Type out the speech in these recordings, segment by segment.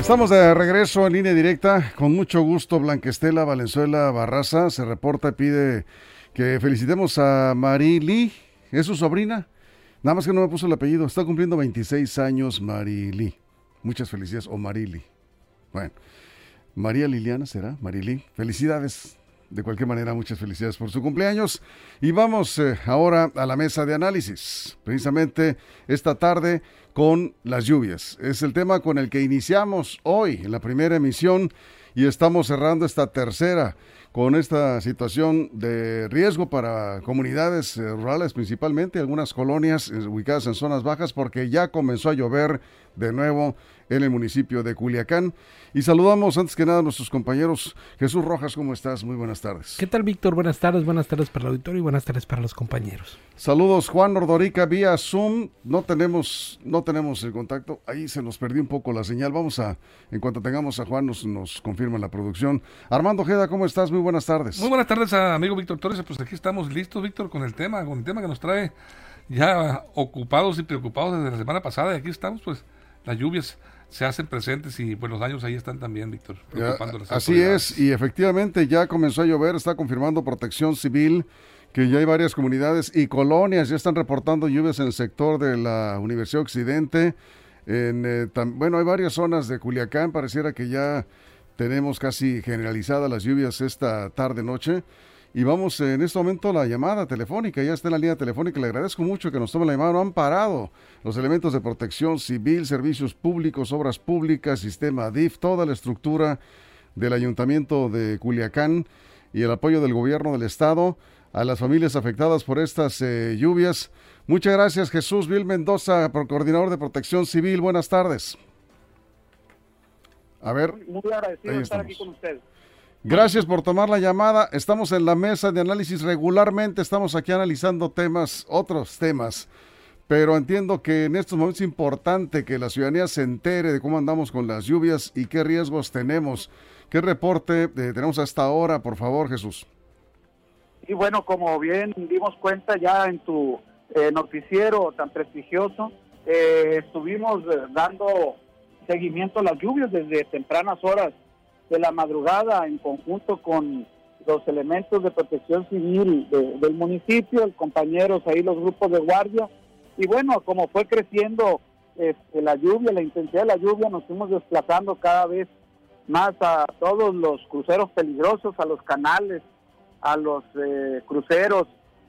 Estamos de regreso en línea directa. Con mucho gusto, Blanquestela Valenzuela Barraza se reporta y pide que felicitemos a Marily. ¿Es su sobrina? Nada más que no me puso el apellido. Está cumpliendo 26 años Marily. Muchas felicidades. O Marily. Bueno. María Liliana será. Marily. Felicidades. De cualquier manera, muchas felicidades por su cumpleaños. Y vamos eh, ahora a la mesa de análisis. Precisamente esta tarde con las lluvias. Es el tema con el que iniciamos hoy en la primera emisión y estamos cerrando esta tercera con esta situación de riesgo para comunidades eh, rurales principalmente, algunas colonias eh, ubicadas en zonas bajas porque ya comenzó a llover de nuevo en el municipio de Culiacán. Y saludamos antes que nada a nuestros compañeros. Jesús Rojas, ¿cómo estás? Muy buenas tardes. ¿Qué tal, Víctor? Buenas tardes, buenas tardes para el auditorio y buenas tardes para los compañeros. Saludos, Juan Ordorica, vía Zoom. No tenemos, no tenemos el contacto. Ahí se nos perdió un poco la señal. Vamos a, en cuanto tengamos a Juan, nos, nos confirma la producción. Armando Ojeda, ¿cómo estás? Muy buenas tardes. Muy buenas tardes, amigo Víctor Torres. Pues aquí estamos listos, Víctor, con el tema, con el tema que nos trae ya ocupados y preocupados desde la semana pasada. Y aquí estamos, pues, las lluvias se hacen presentes y pues los daños ahí están también, Víctor. así es, y efectivamente ya comenzó a llover, está confirmando protección civil que ya hay varias comunidades y colonias ya están reportando lluvias en el sector de la Universidad Occidente. En, eh, bueno, hay varias zonas de Culiacán, pareciera que ya tenemos casi generalizadas las lluvias esta tarde-noche. Y vamos en este momento a la llamada telefónica, ya está en la línea telefónica, le agradezco mucho que nos tome la llamada, no han parado los elementos de protección civil, servicios públicos, obras públicas, sistema DIF, toda la estructura del ayuntamiento de Culiacán y el apoyo del gobierno del estado a las familias afectadas por estas eh, lluvias. Muchas gracias Jesús Vil Mendoza, coordinador de protección civil, buenas tardes. A ver. Muy agradecido de estar aquí con ustedes. Gracias por tomar la llamada. Estamos en la mesa de análisis regularmente. Estamos aquí analizando temas, otros temas. Pero entiendo que en estos momentos es importante que la ciudadanía se entere de cómo andamos con las lluvias y qué riesgos tenemos. ¿Qué reporte eh, tenemos hasta ahora, por favor, Jesús? Y bueno, como bien dimos cuenta ya en tu eh, noticiero tan prestigioso, eh, estuvimos dando seguimiento a las lluvias desde tempranas horas de la madrugada en conjunto con los elementos de protección civil del municipio, el compañeros ahí, los grupos de guardia. Y bueno, como fue creciendo este, la lluvia, la intensidad de la lluvia, nos fuimos desplazando cada vez más a todos los cruceros peligrosos, a los canales, a los eh, cruceros.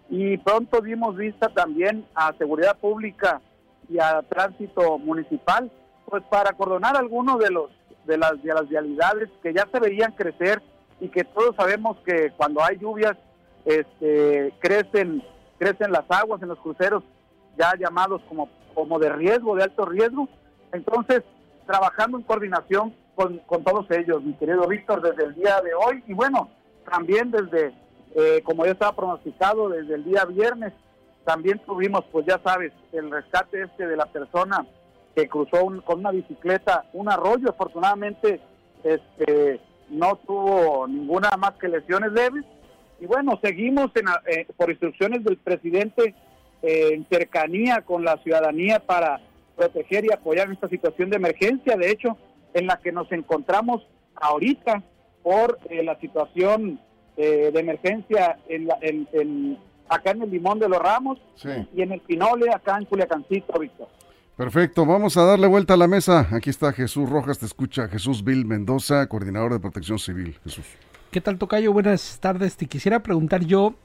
Y pronto dimos vista también a seguridad pública y a tránsito municipal, pues para acordonar algunos de los de las, de las vialidades que ya se veían crecer y que todos sabemos que cuando hay lluvias este, crecen, crecen las aguas en los cruceros ya llamados como, como de riesgo, de alto riesgo. Entonces, trabajando en coordinación con, con todos ellos, mi querido Víctor, desde el día de hoy y bueno, también desde, eh, como ya estaba pronosticado, desde el día viernes, también tuvimos, pues ya sabes, el rescate este de la persona que cruzó con una bicicleta un arroyo. Afortunadamente, este, no tuvo ninguna más que lesiones leves. Y bueno, seguimos en, eh, por instrucciones del presidente eh, en cercanía con la ciudadanía para proteger y apoyar en esta situación de emergencia, de hecho, en la que nos encontramos ahorita por eh, la situación de emergencia en, en, acá en el Limón de los Ramos y en el Pinole, acá en Culiacancito, Víctor. Perfecto, vamos a darle vuelta a la mesa. Aquí está Jesús Rojas, te escucha Jesús Bill Mendoza, coordinador de protección civil. Jesús. ¿Qué tal, Tocayo? Buenas tardes. Te quisiera preguntar yo,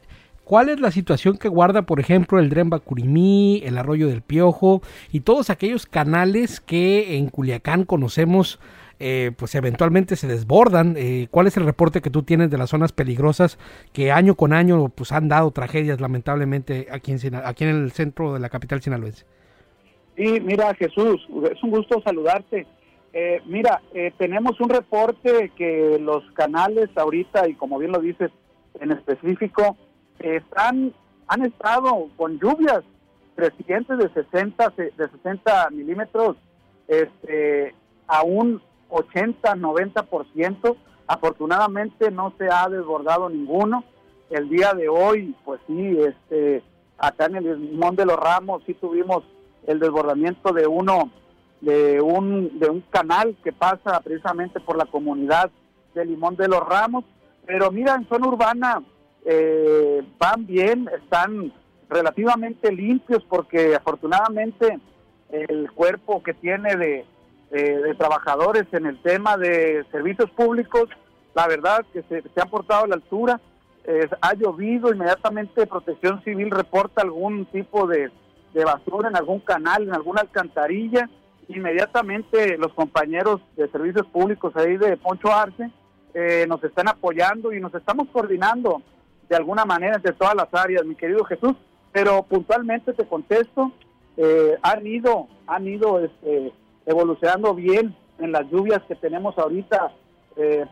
¿cuál es la situación que guarda, por ejemplo, el Dren Bacurimí, el Arroyo del Piojo y todos aquellos canales que en Culiacán conocemos? Eh, pues eventualmente se desbordan. Eh, ¿Cuál es el reporte que tú tienes de las zonas peligrosas que año con año pues han dado tragedias lamentablemente aquí en, aquí en el centro de la capital sinaloense? Sí, mira Jesús, es un gusto saludarte. Eh, mira, eh, tenemos un reporte que los canales ahorita, y como bien lo dices en específico, están han estado con lluvias crecientes de 60, de 60 milímetros este, a un 80, 90%. Afortunadamente no se ha desbordado ninguno. El día de hoy, pues sí, este, acá en el Limón de los Ramos sí tuvimos el desbordamiento de uno de un de un canal que pasa precisamente por la comunidad de Limón de los Ramos. Pero mira, en zona urbana eh, van bien, están relativamente limpios porque afortunadamente el cuerpo que tiene de, de, trabajadores en el tema de servicios públicos, la verdad que se, han portado a la altura. ha llovido, inmediatamente Protección Civil reporta algún tipo de, de basura en algún canal, en alguna alcantarilla. Inmediatamente los compañeros de servicios públicos ahí de Poncho Arce eh, nos están apoyando y nos estamos coordinando de alguna manera entre todas las áreas, mi querido Jesús, pero puntualmente te contesto, eh, han ido, han ido este, evolucionando bien en las lluvias que tenemos ahorita eh,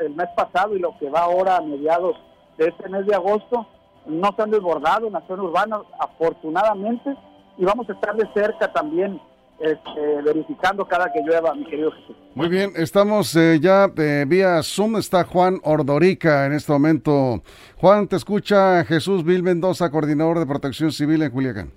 el mes pasado y lo que va ahora a mediados de este mes de agosto, no se han desbordado en la zona urbana, afortunadamente, y vamos a estar de cerca también este, verificando cada que llueva, mi querido Jesús. Muy bien, estamos eh, ya eh, vía Zoom, está Juan Ordorica en este momento. Juan, te escucha Jesús Vil Mendoza, coordinador de protección civil en Culiacán.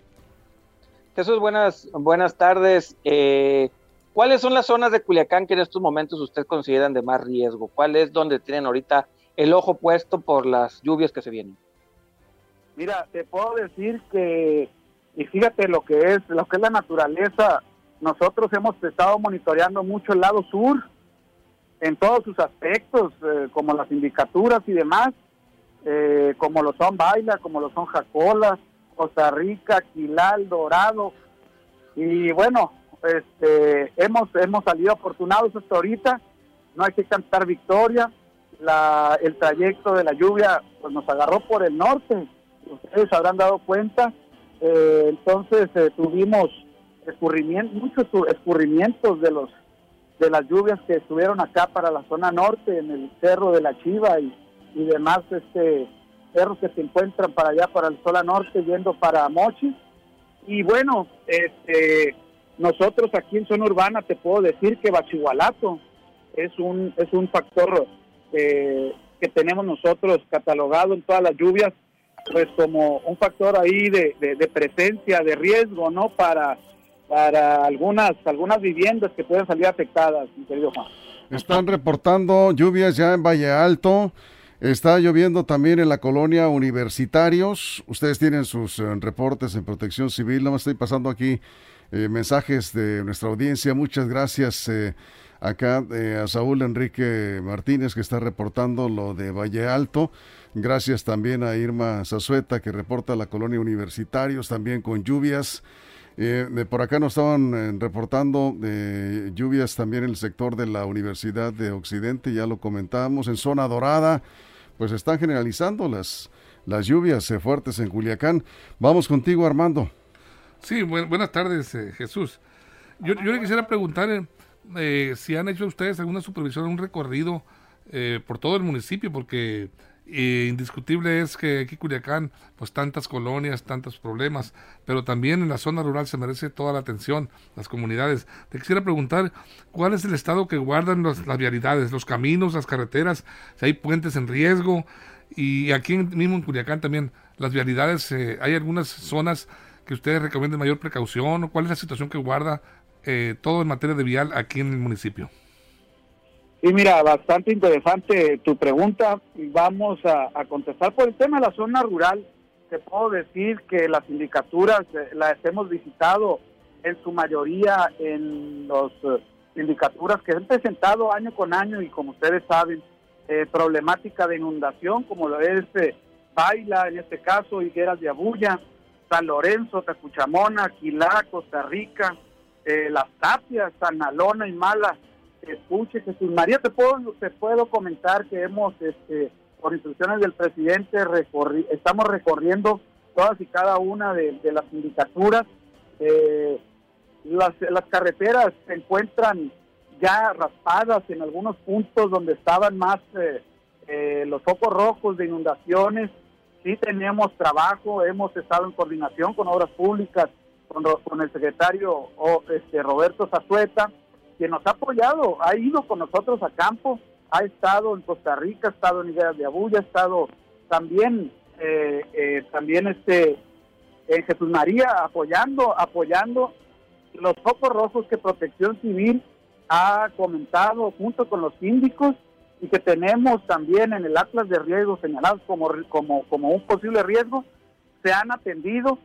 Jesús, buenas, buenas tardes. Eh, ¿Cuáles son las zonas de Culiacán que en estos momentos usted consideran de más riesgo? ¿Cuál es donde tienen ahorita el ojo puesto por las lluvias que se vienen? Mira, te puedo decir que, y fíjate lo que es, lo que es la naturaleza nosotros hemos estado monitoreando mucho el lado sur en todos sus aspectos, eh, como las indicaturas y demás, eh, como lo son Baila, como lo son Jacola, Costa Rica, Quilal, Dorado. Y bueno, este, hemos, hemos salido afortunados hasta ahorita, no hay que cantar victoria. La, el trayecto de la lluvia pues, nos agarró por el norte, ustedes habrán dado cuenta. Eh, entonces tuvimos escurrimientos, muchos escurrimientos de los de las lluvias que estuvieron acá para la zona norte, en el cerro de la Chiva y, y demás este cerros que se encuentran para allá, para el Sola Norte, yendo para Mochi. Y bueno, este nosotros aquí en zona urbana te puedo decir que Bachigualato es un, es un factor eh, que tenemos nosotros catalogado en todas las lluvias, pues como un factor ahí de, de presencia, de riesgo, ¿no? Para para algunas algunas viviendas que pueden salir afectadas, mi querido Juan. Están reportando lluvias ya en Valle Alto. Está lloviendo también en la colonia Universitarios. Ustedes tienen sus eh, reportes en Protección Civil. No me estoy pasando aquí eh, mensajes de nuestra audiencia. Muchas gracias eh, acá a Saúl Enrique Martínez que está reportando lo de Valle Alto. Gracias también a Irma Zazueta que reporta la colonia Universitarios también con lluvias. Eh, por acá nos estaban eh, reportando eh, lluvias también en el sector de la Universidad de Occidente, ya lo comentábamos, en zona dorada, pues están generalizando las, las lluvias eh, fuertes en Culiacán. Vamos contigo, Armando. Sí, buenas tardes, Jesús. Yo, yo, le quisiera preguntar si han hecho ustedes alguna supervisión, un recorrido por todo el municipio, porque indiscutible es que aquí Culiacán, pues tantas colonias, tantos problemas, pero también en la zona rural se merece toda la atención, las comunidades. Te quisiera preguntar, ¿cuál es el estado que guardan las vialidades, los caminos, las carreteras, si hay puentes en riesgo? Y aquí mismo en Culiacán también, las vialidades, eh, ¿hay algunas zonas que ustedes recomienden mayor precaución? ¿Cuál es la situación que guarda eh, todo en materia de vial aquí en el municipio? Y mira, bastante interesante tu pregunta. Vamos a, contestar por el tema de la zona rural. Te puedo decir que las sindicaturas eh, las hemos visitado en su mayoría en las uh, sindicaturas que han presentado año con año y como ustedes saben, eh, problemática de inundación como lo es Baila, en este caso, Higueras de Abuya, San Lorenzo, Tacuchamona, Aquilá, Costa Rica, Las Tapias, San Alona y Mala escuche Jesús María, te puedo, te puedo comentar que hemos, este, por instrucciones del presidente, estamos recorriendo todas y cada una de, las sindicaturas. Eh, las, las carreteras se encuentran ya raspadas en algunos puntos donde estaban más eh, eh, los focos rojos de inundaciones. Sí tenemos trabajo, hemos estado en coordinación con obras públicas, con, con el secretario este, Roberto Zazueta, quien nos ha apoyado, ha ido con nosotros a campo, ha estado en Costa Rica, ha estado en Ideas de Abuya, ha estado también, eh, también este, en Jesús María apoyando, apoyando los focos rojos que Protección Civil ha comentado junto con los síndicos y que tenemos también en el atlas de riesgo señalados como, como, como un posible riesgo, se han atendido.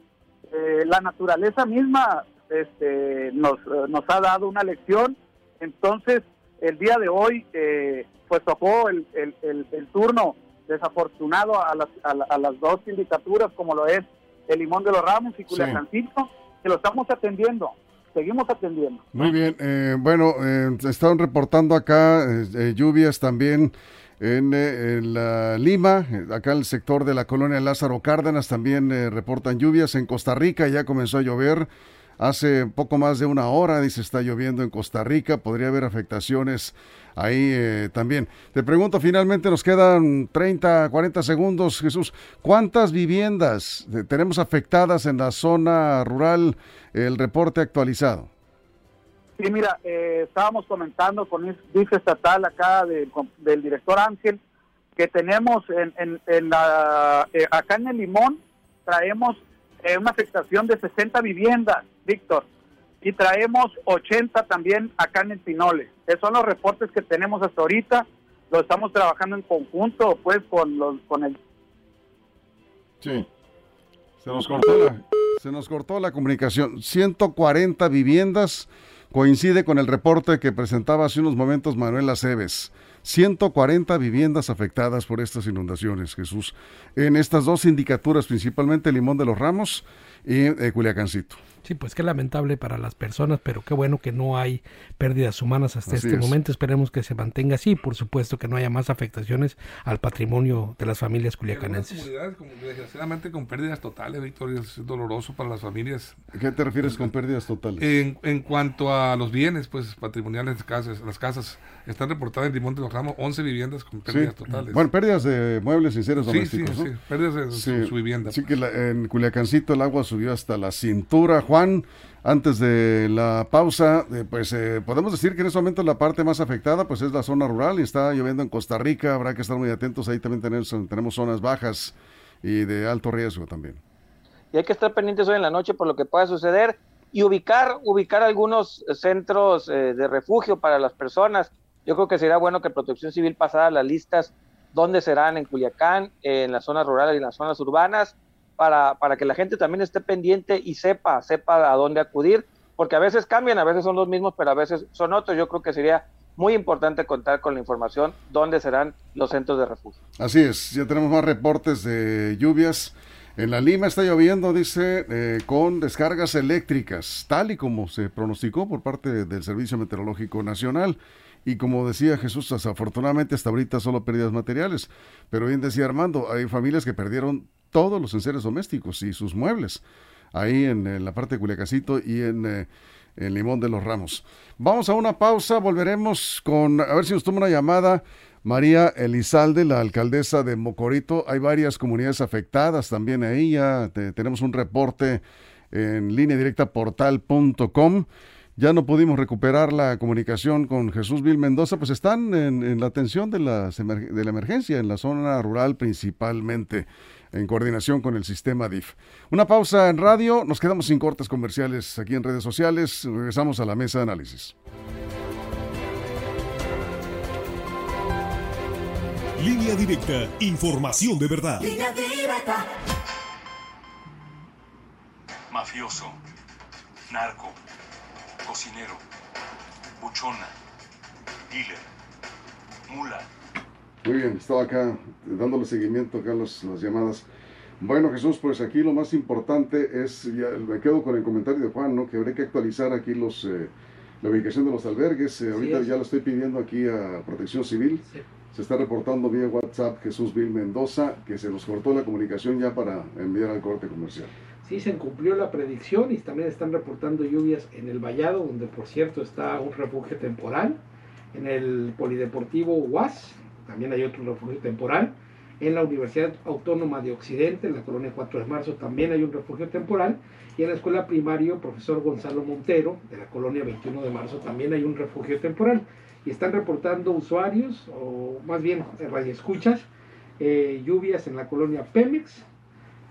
Eh, la naturaleza misma este, nos, nos ha dado una lección. Entonces, el día de hoy, eh, pues tocó el, el, el, turno desafortunado a las, a, las dos sindicaturas, como lo es el Limón de los Ramos y Culiacancito, que lo estamos atendiendo seguimos atendiendo. Muy bien, eh, bueno, eh, estaban reportando acá eh, lluvias también en, la Lima, acá en el sector de la colonia Lázaro Cárdenas también reportan lluvias, en Costa Rica ya comenzó a llover. Hace poco más de una hora, dice, está lloviendo en Costa Rica, podría haber afectaciones ahí también. Te pregunto, finalmente nos quedan 30, 40 segundos, Jesús, ¿cuántas viviendas tenemos afectadas en la zona rural el reporte actualizado. Sí, mira, eh, estábamos comentando con el vice estatal acá del director Ángel que tenemos en, en, la, eh, acá en el Limón traemos eh, una afectación de 60 viviendas, Víctor, y traemos 80 también acá en el Pinole. Esos son los reportes que tenemos hasta ahorita. Lo estamos trabajando en conjunto, pues, con los con el. Sí. Se nos cortó la, se nos cortó la comunicación. 140 viviendas coincide con el reporte que presentaba hace unos momentos Manuel Aceves. 140 viviendas afectadas por estas inundaciones, Jesús, en estas dos sindicaturas, principalmente Limón de los Ramos y eh, Culiacancito. Sí, pues qué lamentable para las personas, pero qué bueno que no hay pérdidas humanas hasta este momento. Esperemos que se mantenga así. Por supuesto que no haya más afectaciones al patrimonio de las familias culiacanenses. comunidades, como, desgraciadamente, con pérdidas totales, Víctor, es doloroso para las familias. ¿Qué te refieres con pérdidas totales? En, en cuanto a los bienes, pues patrimoniales, casas, las casas, están reportadas en Limón de los Ramos 11 viviendas con pérdidas totales. Bueno, pérdidas de muebles y seres domésticos. Sí, sí, pérdidas de su, vivienda. Sí, que en Culiacancito el agua subió hasta la cintura. Juan, antes de la pausa, eh, pues eh, podemos decir que en este momento la parte más afectada pues es la zona rural y está lloviendo en Costa Rica, habrá que estar muy atentos, ahí también tenemos, tenemos zonas bajas y de alto riesgo también. Y hay que estar pendientes hoy en la noche por lo que pueda suceder y ubicar, ubicar algunos centros eh, de refugio para las personas. Yo creo que sería bueno que Protección Civil pasara las listas dónde serán en Culiacán, en las zonas rurales y en las zonas urbanas, para, para que la gente también esté pendiente y sepa, sepa a dónde acudir, porque a veces cambian, a veces son los mismos, pero a veces son otros. Yo creo que sería muy importante contar con la información dónde serán los centros de refugio. Así es, ya tenemos más reportes de lluvias. En la Lima está lloviendo, dice, eh, con descargas eléctricas, tal y como se pronosticó por parte del Servicio Meteorológico Nacional. Y como decía Jesús, desafortunadamente hasta ahorita solo pérdidas materiales. Pero bien decía Armando, hay familias que perdieron todos los enseres domésticos y sus muebles, ahí en, la parte de Culiacacito y en, eh, Limón de los Ramos. Vamos a una pausa, volveremos con, a ver si nos toma una llamada. María Elizalde, la alcaldesa de Mocorito, hay varias comunidades afectadas también ahí, ya tenemos un reporte en línea directa portal.com. Ya no pudimos recuperar la comunicación con Jesús Vil Mendoza, pues están en, en la atención de, las de la emergencia, en la zona rural principalmente en coordinación con el sistema DIF. Una pausa en radio, nos quedamos sin cortes comerciales aquí en redes sociales, regresamos a la mesa de análisis. Línea directa, información de verdad. Mafioso, narco, cocinero, buchona, dealer, mula muy bien, estaba acá dándole seguimiento acá a las llamadas. Bueno, Jesús, pues aquí lo más importante es, ya me quedo con el comentario de Juan, ¿no? Que habría que actualizar aquí los eh, la ubicación de los albergues. Eh, ahorita ya lo estoy pidiendo aquí a Protección Civil. Se está reportando vía WhatsApp Jesús Vil Mendoza que se nos cortó la comunicación ya para enviar al corte comercial. sí se cumplió la predicción y también están reportando lluvias en el Vallado, donde por cierto está un refugio temporal, en el Polideportivo UAS, también hay otro refugio temporal, en la Universidad Autónoma de Occidente, en la colonia 4 de marzo, también hay un refugio temporal, y en la escuela primaria profesor Gonzalo Montero, de la colonia 21 de marzo, también hay un refugio temporal. Y están reportando usuarios, o más bien radioescuchas, eh, lluvias en la colonia Pemex,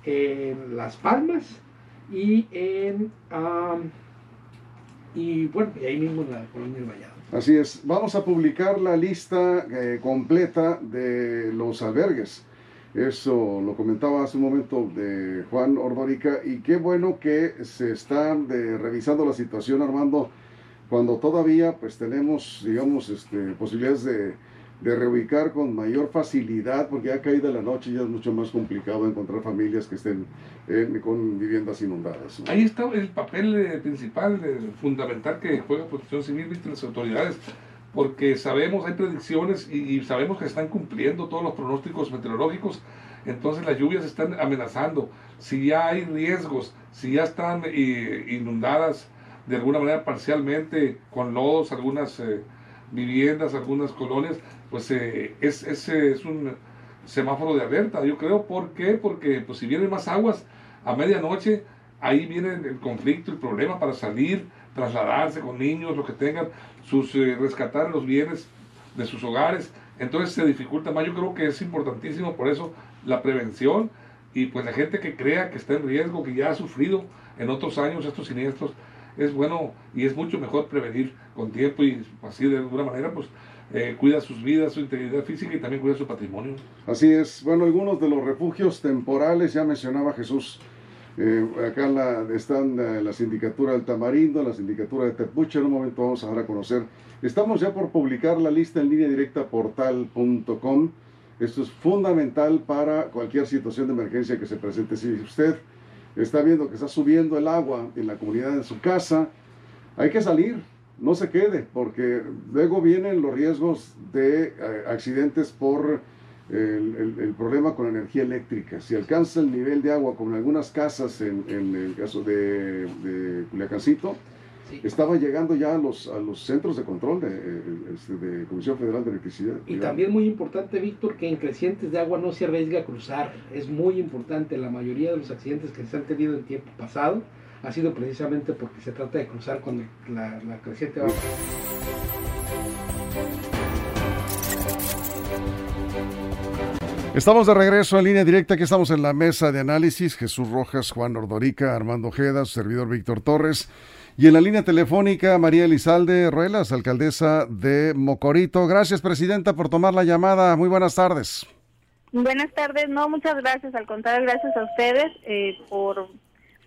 en Las Palmas y en y bueno, y ahí mismo en la colonia del Vallado. Así es, vamos a publicar la lista eh, completa de los albergues. Eso lo comentaba hace un momento de Juan Ordorica y qué bueno que se está revisando la situación, Armando, cuando todavía pues tenemos, digamos, este, posibilidades de de reubicar con mayor facilidad, porque ya caída la noche ya es mucho más complicado encontrar familias que estén con viviendas inundadas. Ahí está el papel eh, principal, eh, fundamental que juega Protección Civil y las autoridades, porque sabemos, hay predicciones y, sabemos que están cumpliendo todos los pronósticos meteorológicos, entonces las lluvias están amenazando. Si ya hay riesgos, si ya están eh, inundadas de alguna manera parcialmente con lodos algunas viviendas, algunas colonias, pues eh, es, es, es, un semáforo de alerta, yo creo. ¿Por qué? Porque pues, si vienen más aguas a medianoche, ahí viene el conflicto, el problema para salir, trasladarse con niños, lo que tengan, sus, eh, rescatar los bienes de sus hogares. Entonces se dificulta más. Yo creo que es importantísimo por eso la prevención y pues la gente que crea que está en riesgo, que ya ha sufrido en otros años estos siniestros, es bueno y es mucho mejor prevenir con tiempo y así de alguna manera pues eh, cuida sus vidas, su integridad física y también cuida su patrimonio. Así es. Bueno, algunos de los refugios temporales, ya mencionaba Jesús, eh, acá la, están la, la, sindicatura del Tamarindo, la sindicatura de Tepuche, en un momento vamos a dar a conocer. Estamos ya por publicar la lista en línea directa portal.com. Esto es fundamental para cualquier situación de emergencia que se presente. Si usted está viendo que está subiendo el agua en la comunidad de su casa, hay que salir, no se quede, porque luego vienen los riesgos de eh, accidentes por el, problema con energía eléctrica. Si alcanza el nivel de agua, como en algunas casas, en, el caso de, de Culiacancito, estaba llegando ya a los, a los centros de control de, este, de, Comisión Federal de Electricidad. Y también muy importante, Víctor, que en crecientes de agua no se arriesgue a cruzar. Es muy importante, la mayoría de los accidentes que se han tenido en tiempo pasado ha sido precisamente porque se trata de cruzar cuando la, la creciente va. Estamos de regreso en línea directa, aquí estamos en la mesa de análisis, Jesús Rojas, Juan Ordorica, Armando Ojeda, su servidor Víctor Torres, y en la línea telefónica María Elizalde Ruelas, alcaldesa de Mocorito. Gracias, presidenta, por tomar la llamada. Muy buenas tardes. Buenas tardes, no, muchas gracias, al contrario, gracias a ustedes eh, por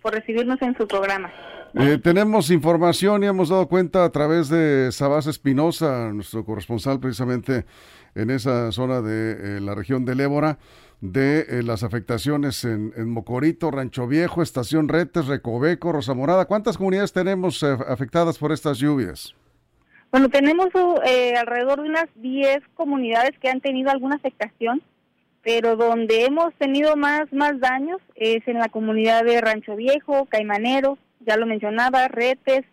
por recibirnos en su programa. Eh, tenemos información y hemos dado cuenta a través de Sabás Espinosa, nuestro corresponsal precisamente en esa zona de eh, la región del Ébora, de eh, las afectaciones en, Mocorito, Rancho Viejo, Estación Retes, Recoveco, Rosa Morada. ¿Cuántas comunidades tenemos afectadas por estas lluvias? Bueno, tenemos alrededor de unas 10 comunidades que han tenido alguna afectación pero donde hemos tenido más, más daños es en la comunidad de Rancho Viejo, Caimanero, ya lo mencionaba, Retes,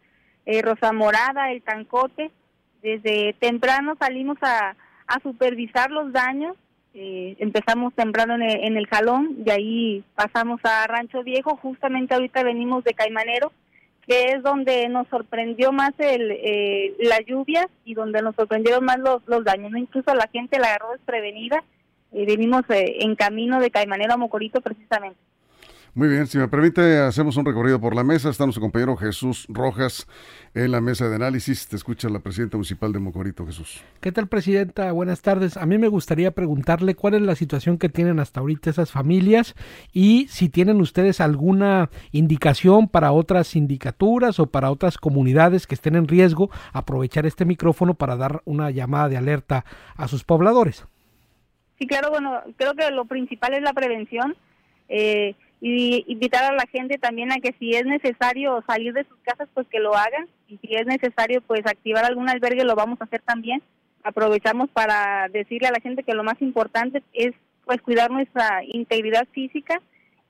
eh, Rosa Morada, El Tancote. Desde temprano salimos a, supervisar los daños, eh, empezamos temprano en el, Jalón, y ahí pasamos a Rancho Viejo, justamente ahorita venimos de Caimanero, que es donde nos sorprendió más el, eh, las lluvias y donde nos sorprendieron más los, los daños. Incluso la gente la agarró desprevenida eh, venimos eh, en camino de Caimanero a Mocorito precisamente. Muy bien, si me permite, hacemos un recorrido por la mesa. Está nuestro compañero Jesús Rojas en la mesa de análisis. Te escucha la presidenta municipal de Mocorito, Jesús. ¿Qué tal, presidenta? Buenas tardes. A mí me gustaría preguntarle cuál es la situación que tienen hasta ahorita esas familias y si tienen ustedes alguna indicación para otras sindicaturas o para otras comunidades que estén en riesgo, aprovechar este micrófono para dar una llamada de alerta a sus pobladores. Sí, claro, bueno, creo que lo principal es la prevención eh, y invitar a la gente también a que si es necesario salir de sus casas, pues que lo hagan y si es necesario pues activar algún albergue, lo vamos a hacer también. Aprovechamos para decirle a la gente que lo más importante es pues cuidar nuestra integridad física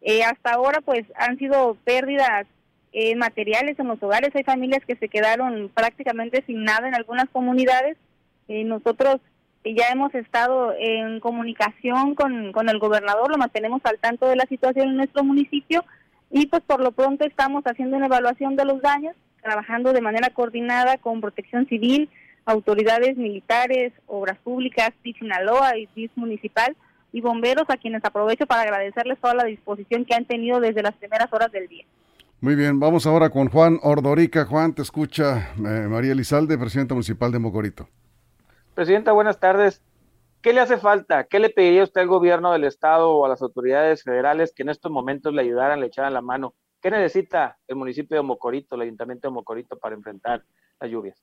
Eh, hasta ahora pues han sido pérdidas eh, materiales en los hogares, hay familias que se quedaron prácticamente sin nada en algunas comunidades. Eh, nosotros ya hemos estado en comunicación con, con el gobernador, lo mantenemos al tanto de la situación en nuestro municipio y pues por lo pronto estamos haciendo una evaluación de los daños, trabajando de manera coordinada con protección civil, autoridades militares, obras públicas, DIF Sinaloa y DIF municipal y bomberos a quienes aprovecho para agradecerles toda la disposición que han tenido desde las primeras horas del día. Muy bien, vamos ahora con Juan Ordorica. Juan, te escucha eh, María Elizalde, presidenta municipal de Mocorito. Presidenta, buenas tardes. ¿Qué le hace falta? ¿Qué le pediría usted al gobierno del estado o a las autoridades federales que en estos momentos le ayudaran, le echaran la mano? ¿Qué necesita el municipio de Mocorito, el ayuntamiento de Mocorito para enfrentar las lluvias?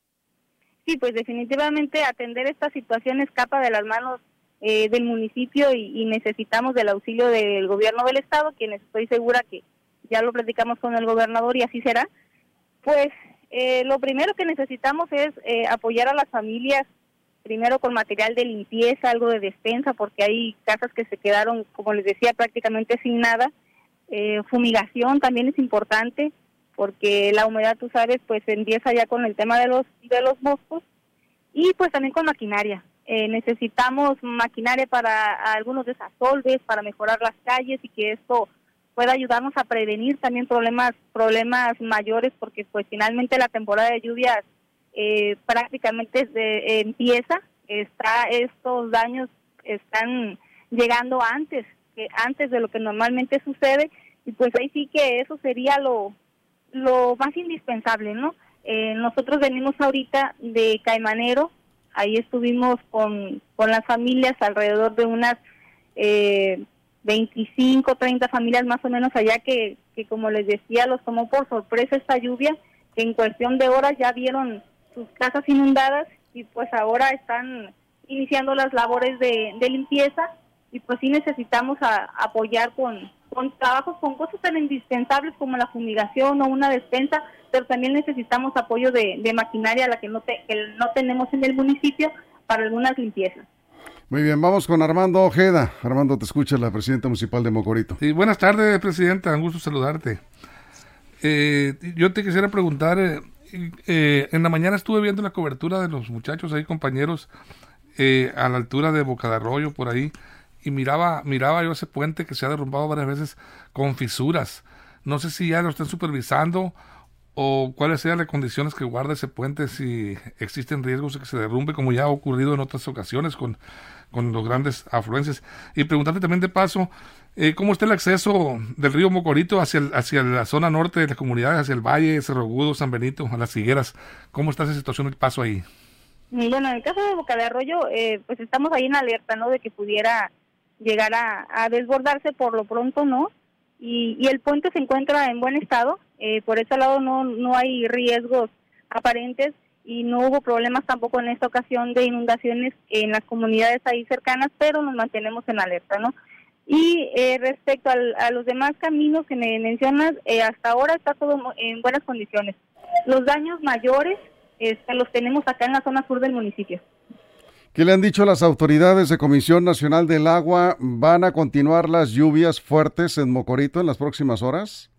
Sí, pues definitivamente atender esta situación escapa de las manos eh, del municipio y, necesitamos del auxilio del gobierno del estado, quienes estoy segura que ya lo platicamos con el gobernador y así será. Pues eh, lo primero que necesitamos es eh, apoyar a las familias, primero con material de limpieza, algo de despensa, porque hay casas que se quedaron, como les decía, prácticamente sin nada. fumigación también es importante, porque la humedad, tú sabes, pues empieza ya con el tema de los de los boscos y pues también con maquinaria. Eh, necesitamos maquinaria para algunos desasolves, para mejorar las calles y que esto pueda ayudarnos a prevenir también problemas problemas mayores porque pues finalmente la temporada de lluvias eh, prácticamente empieza está estos daños están llegando antes que antes de lo que normalmente sucede y pues ahí sí que eso sería lo lo más indispensable no eh, nosotros venimos ahorita de Caimanero Ahí estuvimos con, con las familias, alrededor de unas eh, 25, 30 familias más o menos allá que, que, como les decía, los tomó por sorpresa esta lluvia, que en cuestión de horas ya vieron sus casas inundadas y pues ahora están iniciando las labores de, de limpieza y pues sí necesitamos apoyar con, con trabajos, con cosas tan indispensables como la fumigación o una despensa, pero también necesitamos apoyo de, maquinaria, la que no, que no tenemos en el municipio, para algunas limpiezas. Muy bien, vamos con Armando Ojeda. Armando, te escucha la presidenta municipal de Mocorito. Sí, buenas tardes, presidenta, un gusto saludarte. Eh, yo te quisiera preguntar, eh, eh, en la mañana estuve viendo la cobertura de los muchachos ahí, compañeros, a la altura de Boca de Arroyo, por ahí, y miraba, miraba yo ese puente que se ha derrumbado varias veces con fisuras. No sé si ya lo están supervisando o cuáles sean las condiciones que guarda ese puente si existen riesgos de que se derrumbe como ya ha ocurrido en otras ocasiones con, con los grandes afluencias. Y preguntarte también de paso, eh, ¿cómo está el acceso del río Mocorito hacia, hacia la zona norte de las comunidades, hacia el Valle, Cerro Agudo, San Benito, a las Higueras? ¿Cómo está esa situación del paso ahí? Bueno, en el caso de Boca de Arroyo, eh, pues estamos ahí en alerta, ¿no? De que pudiera llegar a, desbordarse por lo pronto, ¿no? Y, y, el puente se encuentra en buen estado, eh, por ese lado no, no hay riesgos aparentes y no hubo problemas tampoco en esta ocasión de inundaciones en las comunidades ahí cercanas, pero nos mantenemos en alerta, ¿no? Y eh, respecto a los demás caminos que me mencionas, eh, hasta ahora está todo en buenas condiciones. Los daños mayores este, los tenemos acá en la zona sur del municipio. ¿Qué le han dicho las autoridades de Comisión Nacional del Agua? ¿Van a continuar las lluvias fuertes en Mocorito en las próximas horas?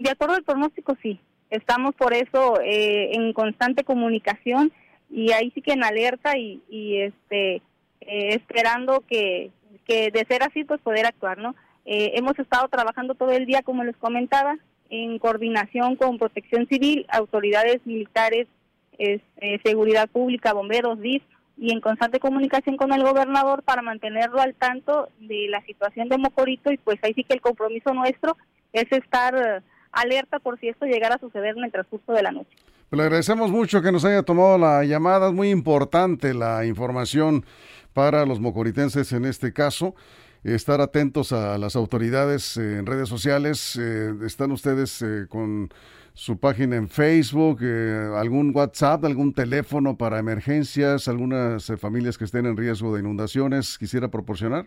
De acuerdo al pronóstico, sí. Estamos por eso eh, en constante comunicación y ahí sí que en alerta y, este eh, esperando que, que de ser así pues poder actuar, ¿no? Eh, hemos estado trabajando todo el día, como les comentaba, en coordinación con Protección Civil, autoridades militares, seguridad pública, bomberos, DIF, y en constante comunicación con el gobernador para mantenerlo al tanto de la situación de Mocorito y pues ahí sí que el compromiso nuestro es estar eh, alerta por si esto llegara a suceder en el transcurso de la noche. Pues le agradecemos mucho que nos haya tomado la llamada, es muy importante la información para los mocoritenses en este caso. Estar atentos a las autoridades en redes sociales. Eh, están ustedes eh, con su página en Facebook, eh, algún WhatsApp, algún teléfono para emergencias, algunas eh, familias que estén en riesgo de inundaciones, quisiera proporcionar.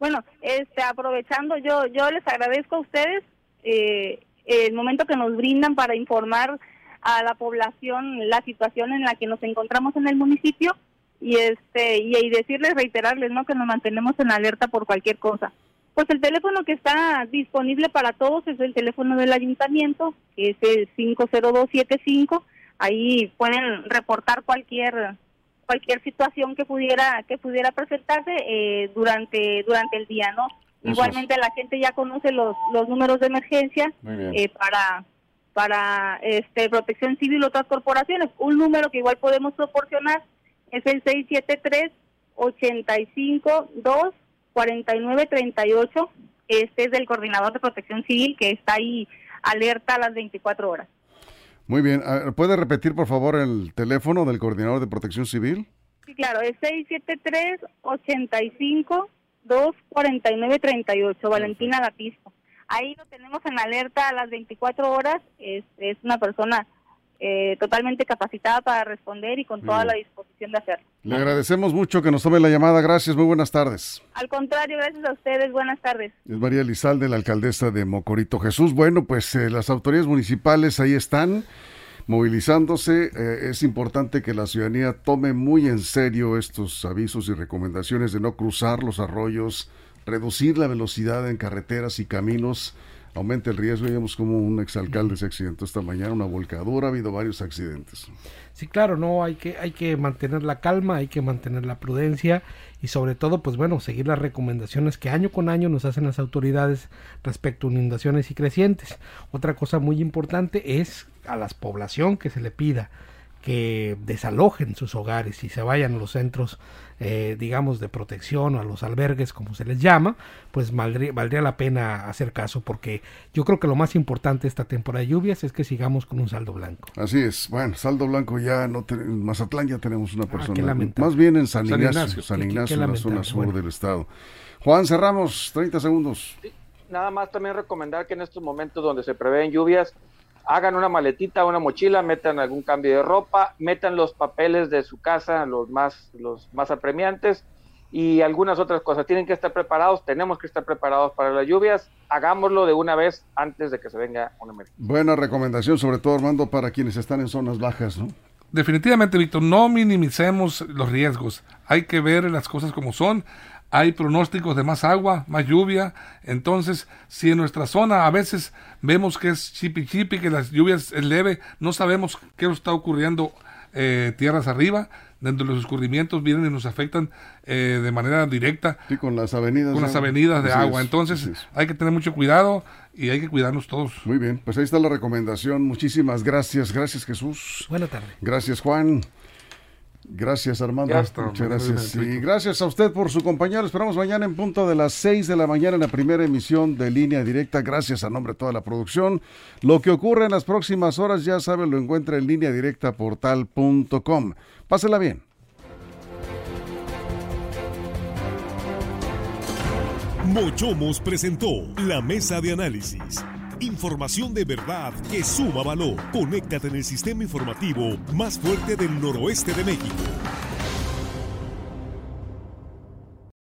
Bueno, este, aprovechando, yo, yo les agradezco a ustedes eh, el momento que nos brindan para informar a la población la situación en la que nos encontramos en el municipio y este y, y decirles reiterarles no que nos mantenemos en alerta por cualquier cosa Pues el teléfono que está disponible para todos es el teléfono del ayuntamiento, que es el 50275. Ahí pueden reportar cualquier cualquier situación que pudiera que pudiera presentarse eh, durante durante el día, ¿no? Igualmente la gente ya conoce los los números de emergencia eh, para para este Protección Civil y otras corporaciones. Un número que igual podemos proporcionar es el 673 85 2 4938. Este es del coordinador de protección civil que está ahí alerta a las 24 horas. Muy bien. ¿Puede repetir, por favor, el teléfono del coordinador de protección civil? Sí, claro. Es 673-85-249-38. Valentina Gatisco. Ahí lo tenemos en alerta a las 24 horas. Es, es una persona eh, totalmente capacitada para responder y con toda la disposición de hacerlo. Le agradecemos mucho que nos tome la llamada. Gracias, muy buenas tardes. Al contrario, gracias a ustedes. Buenas tardes. Es María Lizalde, la alcaldesa de Mocorito Jesús. Bueno, pues eh, las autoridades municipales ahí están movilizándose. Eh, es importante que la ciudadanía tome muy en serio estos avisos y recomendaciones de no cruzar los arroyos, reducir la velocidad en carreteras y caminos aumenta el riesgo. Vimos como un exalcalde se accidentó esta mañana, una volcadura, ha habido varios accidentes. Sí, claro, no, hay que, hay que mantener la calma, hay que mantener la prudencia y sobre todo, pues bueno, seguir las recomendaciones que año con año nos hacen las autoridades respecto a inundaciones y crecientes. Otra cosa muy importante es a la población que se le pida que desalojen sus hogares y se vayan a los centros, eh, digamos, de protección o a los albergues, como se les llama, pues valdría, valdría, la pena hacer caso, porque yo creo que lo más importante esta temporada de lluvias es que sigamos con un saldo blanco. Así es, bueno, saldo blanco ya no en Mazatlán ya tenemos una ah, persona, más bien en San Ignacio, San Ignacio, en la zona sur del estado. Juan, cerramos, 30 segundos. nada más también recomendar que en estos momentos donde se prevén lluvias, hagan una maletita, una mochila, metan algún cambio de ropa, metan los papeles de su casa, los más, los más apremiantes y algunas otras cosas. Tienen que estar preparados, tenemos que estar preparados para las lluvias, hagámoslo de una vez antes de que se venga una emergencia. Buena recomendación, sobre todo Armando, para quienes están en zonas bajas, ¿no? Definitivamente, Víctor, no minimicemos los riesgos. Hay que ver las cosas como son hay pronósticos de más agua, más lluvia. Entonces, si en nuestra zona a veces vemos que es chipi chipi, que las lluvias es leve, no sabemos qué está ocurriendo eh, tierras arriba, dentro de los escurrimientos vienen y nos afectan eh, de manera directa. Sí, con las avenidas. Con las avenidas de agua. Entonces, hay que tener mucho cuidado y hay que cuidarnos todos. Muy bien, pues ahí está la recomendación. Muchísimas gracias. Gracias, Jesús. Buenas tardes. Gracias, Juan. Gracias, Armando. Muchas gracias. Y gracias a usted por su compañía. esperamos mañana en punto de las 6 de la mañana en la primera emisión de Línea Directa. Gracias a nombre de toda la producción. Lo que ocurre en las próximas horas, ya sabe, lo encuentra en línea directa portal.com. Pásela bien. Mochomos presentó la mesa de análisis. Información de verdad que suma valor. Conéctate en el sistema informativo más fuerte del noroeste de México.